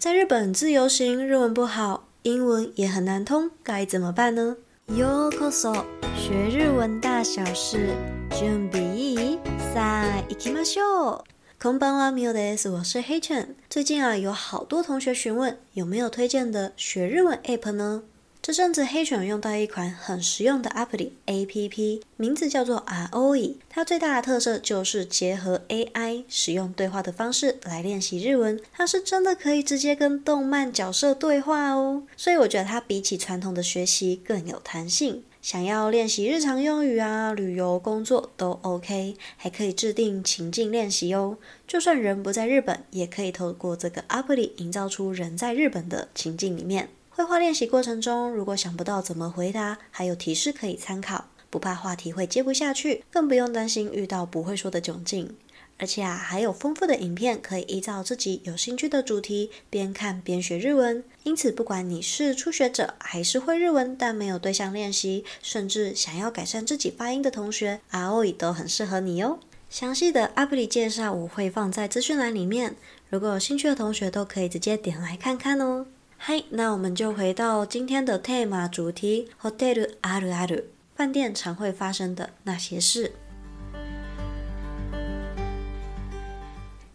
在日本自由行，日文不好，英文也很难通，该怎么办呢？ようこそ，学日文大小事，准备さあ行きましょう。こんばんは、ミオです。我是黑犬。最近啊，有好多同学询问有没有推荐的学日文 App 呢？ 这阵子黑犬用到一款很实用的 App APP，名字叫做 Aoi。它最大的特色就是结合 AI，使用对话的方式来练习日文。它是真的可以直接跟动漫角色对话哦，所以我觉得它比起传统的学习更有弹性。想要练习日常用语啊、旅游、工作都 OK，还可以制定情境练习哦。就算人不在日本，也可以透过这个 App 营造出人在日本的情境里面。绘画练习过程中，如果想不到怎么回答，还有提示可以参考，不怕话题会接不下去，更不用担心遇到不会说的窘境。而且啊，还有丰富的影片可以依照自己有兴趣的主题边看边学日文。因此，不管你是初学者还是会日文但没有对象练习，甚至想要改善自己发音的同学，Aoi 都很适合你哦。详细的 App 介绍我会放在资讯栏里面，如果有兴趣的同学都可以直接点来看看哦。嗨，那我们就回到今天的 tema 主题，ホテルあるある，饭店常会发生的那些事。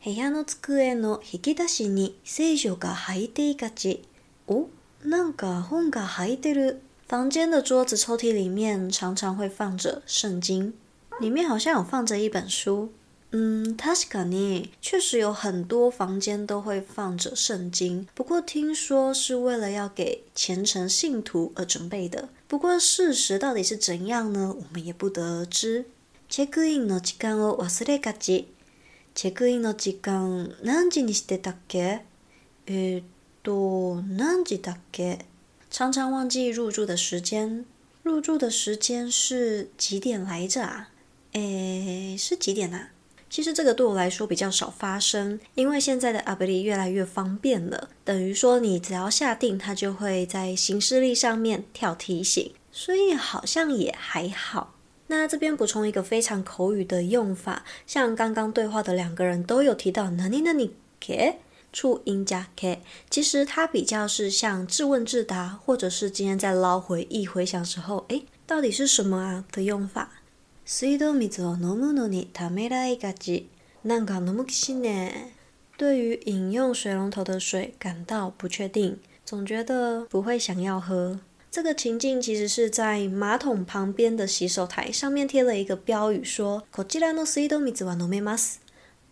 部屋の机の引き出しに圣书が入っていがち。哦，なんか本が入ってる。房间的桌子抽屉里面常常会放着圣经，里面好像有放着一本书。 嗯，确かに，确实有很多房间都会放着圣经，不过听说是为了要给虔诚信徒而准备的。不过事实到底是怎样呢？我们也不得而知。チェックインの时间を忘れがち。チェックインの时间何时にしてたっけ？えっと、何时だっけ？常常忘记入住的时间。入住的时间是几点来着啊？诶，是几点啊？ 其实这个对我来说比较少发生，因为现在的 App 越来越方便了，等于说你只要下定，它就会在行事历上面跳提醒，所以好像也还好。那这边补充一个非常口语的用法，像刚刚对话的两个人都有提到何々何け，促音加 k，其实它比较是像自问自答，或者是今天在捞回忆回想时候，诶，到底是什么啊的用法。水道水を饮むのにためらいがち。なんか饮む気しね。对于饮用水龙头的水感到不确定，总觉得不会想要喝。这个情境其实是在马桶旁边的洗手台上面贴了一个标语，说こちらの水道水は饮めます。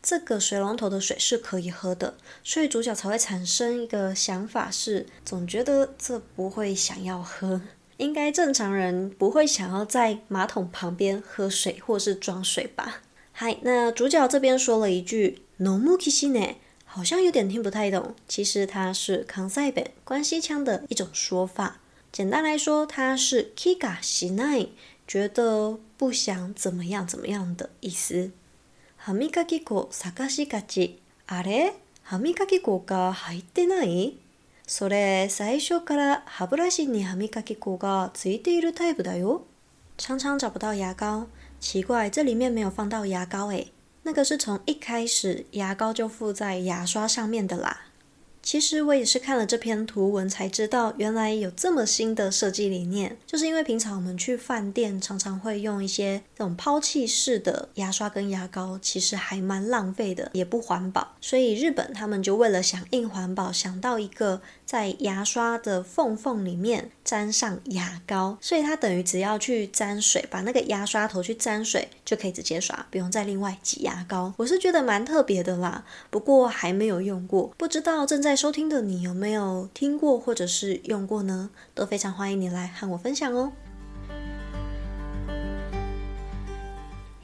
这个水龙头的水是可以喝的，所以主角才会产生一个想法是，总觉得这不会想要喝。 应该正常人不会想要在马桶旁边喝水或是装水吧？嗨，那主角这边说了一句“饮む気しない”，好像有点听不太懂。其实它是関西弁关西腔的一种说法。简单来说，它是“気がしない”，觉得不想怎么样怎么样的意思。歯磨き粉探しがち。あれ？歯磨き粉が入ってない？ それ最初から歯ブラシに歯磨き粉がついているタイプだよ。常常找不到牙膏，奇怪，这里面没有放到牙膏诶。那个是从一开始牙膏就附在牙刷上面的啦。 其实我也是看了这篇图文才知道，原来有这么新的设计理念。就是因为平常我们去饭店常常会用一些这种抛弃式的牙刷跟牙膏，其实还蛮浪费的，也不环保。所以日本他们就为了响应环保，想到一个在牙刷的缝缝里面沾上牙膏，所以它等于只要去沾水，把那个牙刷头去沾水，就可以直接刷，不用再另外挤牙膏。我是觉得蛮特别的啦，不过还没有用过，不知道正在。收听的你有没有听过或者是用过呢？都非常欢迎你来和我分享哦。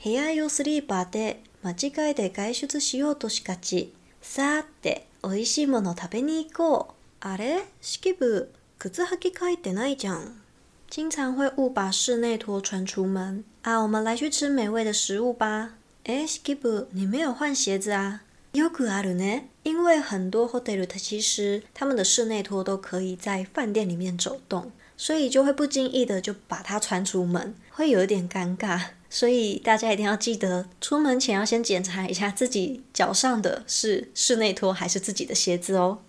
部屋用スリーパーで间违えて外出しようとしがち。さて、美味しいもの食べに行こう。あれ？敷布，靴履き替えてないじゃん。经常会误把室内拖穿出门啊，我们来去吃美味的食物吧。诶，敷布，你没有换鞋子啊？ よくあるね。因为很多 hotel 它其实他们的室内拖都可以在饭店里面走动，所以就会不经意的就把它穿出门，会有一点尴尬。所以大家一定要记得，出门前要先检查一下自己脚上的是室内拖还是自己的鞋子哦。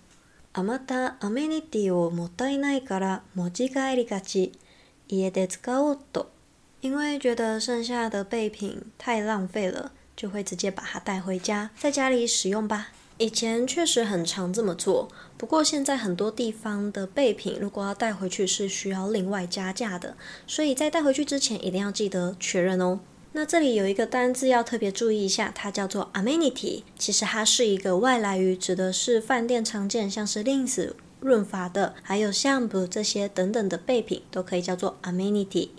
またアメニティをもったいないから持ち帰りがち。家で使おうと。因为觉得剩下的备品太浪费了， 就会直接把它带回家，在家里使用吧。以前确实很常这么做，不过现在很多地方的备品如果要带回去是需要另外加价的，所以在带回去之前一定要记得确认哦。那这里有一个单字要特别注意一下，它叫做 amenity，其实它是一个外来语，指的是饭店常见像是淋浴润发的，还有相簿这些等等的备品都可以叫做 amenity。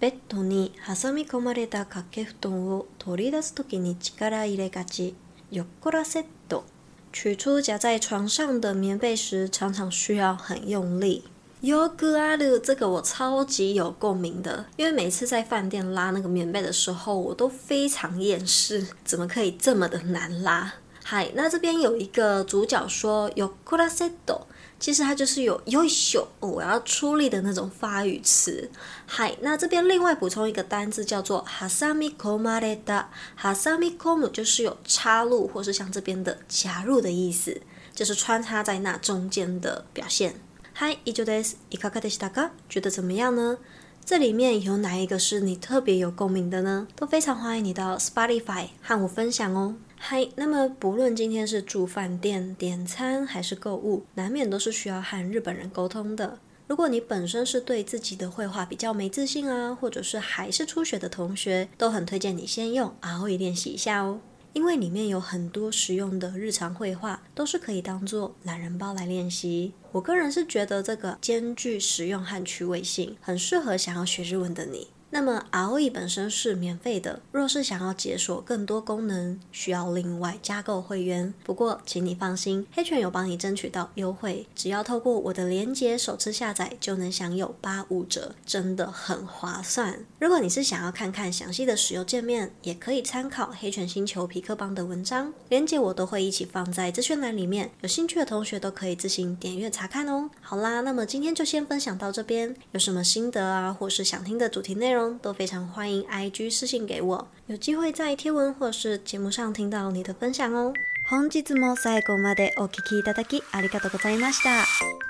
ベッドに挟み込まれた挂け布団を取り出すときに力入れがち。ヨコラセット，取出夹在床上的棉被时，常常需要很用力。ヨコラル，这个我超级有共鸣的，因为每次在饭店拉那个棉被的时候，我都非常厌世，怎么可以这么的难拉？ 嗨，那这边有一个主角说ヨコラセット。其实它就是有优秀，我要出力的那种发语词。嗨，那这边另外补充一个单字叫做はさみ込まれた。はさみ込む就是有插入或是像这边的夹入的意思，就是穿插在那中间的表现。嗨，以上です。いかがでしたか？觉得怎么样呢？这里面有哪一个是你特别有共鸣的呢？都非常欢迎你到 Spotify 和我分享哦。 嗨那么不论今天是住饭店、点餐还是购物，难免都是需要和日本人沟通的。如果你本身是对自己的绘画比较没自信啊，或者是还是初学的同学，都很推荐你先用 R O 练习一下哦，因为里面有很多实用的日常绘画，都是可以当做懒人包来练习。我个人是觉得这个兼具实用和趣味性，很适合想要学日文的你。那么 R O E 本身是免费的。若是想要解锁更多功能，需要另外加购会员。不过，请你放心，黑犬有帮你争取到优惠，只要透过我的链接首次下载，就能享有八五折，真的很划算。如果你是想要看看详细的使用界面，也可以参考黑犬星球皮克邦的文章，链接我都会一起放在资讯栏里面，有兴趣的同学都可以自行点阅查看哦。好啦，那么今天就先分享到这边，有什么心得啊，或是想听的主题内容，都非常欢迎，IG 私信给我，有机会在贴文或是节目上听到你的分享哦。本日も最后までお闻きいただきありがとうございました。